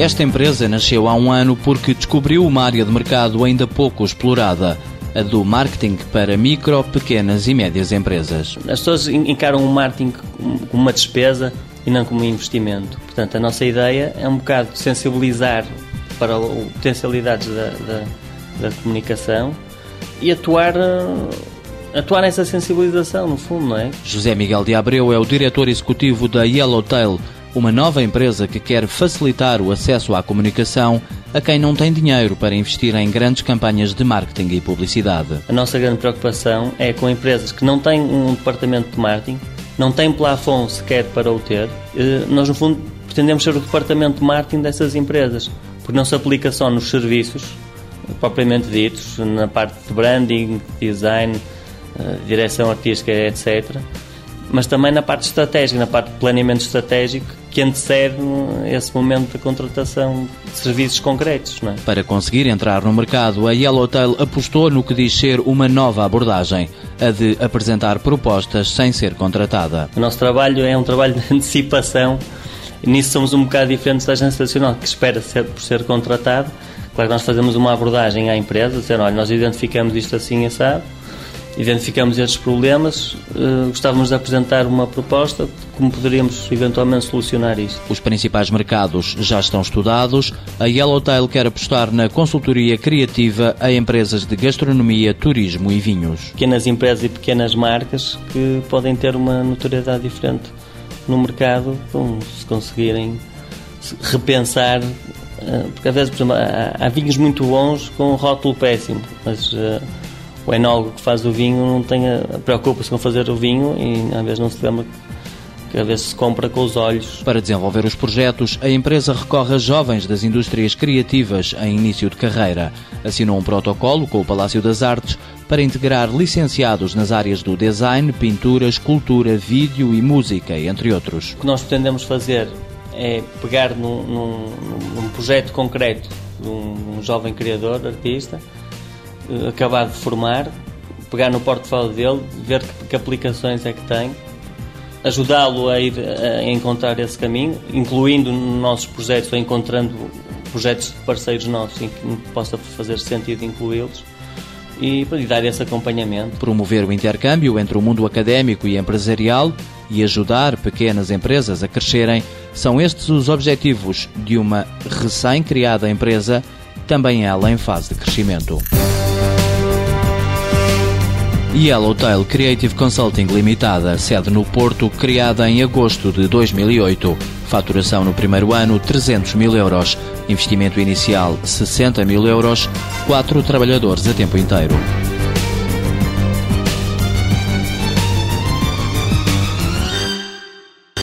Esta empresa nasceu há um ano porque descobriu uma área de mercado ainda pouco explorada, a do marketing para micro, pequenas e médias empresas. As pessoas encaram o marketing como uma despesa e não como um investimento. Portanto, a nossa ideia é um bocado sensibilizar para potencialidades da, da, da comunicação e atuar eh, atuar nessa sensibilização, no fundo, não é? José Miguel de Abreu é o diretor executivo da Yellowtail, uma nova empresa que quer facilitar o acesso à comunicação a quem não tem dinheiro para investir em grandes campanhas de marketing e publicidade. A nossa grande preocupação é com empresas que não têm um departamento de marketing, não têm plafond sequer para o ter. Eh, nós, no fundo, pretendemos ser o departamento de marketing dessas empresas, porque não se aplica só nos serviços, propriamente ditos, na parte de branding, design, eh, direção artística, etc. Mas também na parte estratégica, na parte de planeamento estratégico, que antecede esse momento de contratação de serviços concretos. É? Para conseguir entrar no mercado, a Yellowtail apostou no que diz ser uma nova abordagem, a de apresentar propostas sem ser contratada. O nosso trabalho é um trabalho de antecipação, e nisso somos um bocado diferentes da agência nacional, que espera ser, por ser contratado Claro que nós fazemos uma abordagem à empresa, dizendo, olha, nós identificamos isto assim assado, identificamos estes problemas, uh, gostávamos de apresentar uma proposta de como poderíamos eventualmente solucionar isto. Os principais mercados já estão estudados. A Yellowtail quer apostar na consultoria criativa a empresas de gastronomia, turismo e vinhos. Pequenas empresas e pequenas marcas que podem ter uma notoriedade diferente no mercado, se conseguirem repensar eh, porque às vezes, por exemplo, há, vinhos muito bons com um rótulo péssimo, mas uh, o enólogo que faz o vinho não tem preocupa-se com fazer o vinho e às vezes não se lembra que às vezes se compra com os olhos. Para desenvolver os projetos, a empresa recorre a jovens das indústrias criativas em início de carreira. Assinou um protocolo com o Palácio das Artes para integrar licenciados nas áreas do design, pintura, escultura, vídeo e música, entre outros. O que nós pretendemos fazer é pegar num, num, num projeto concreto de um, um, jovem criador, artista, uh, acabado de formar, pegar no portfólio dele, ver que, que aplicações é que tem, ajudá-lo a ir a encontrar esse caminho, incluindo nos nossos projetos ou encontrando projetos de parceiros nossos em que possa fazer sentido incluí-los e, e dar esse acompanhamento. Promover o intercâmbio entre o mundo académico e empresarial e ajudar pequenas empresas a crescerem são estes os objetivos de uma recém-criada empresa, também ela em fase de crescimento. Yellowtail Creative Consulting Limitada, sede no Porto, criada em agosto de 2008. Faturação no primeiro ano 300 mil euros. Investimento inicial 60 mil euros. Quatro trabalhadores a tempo inteiro.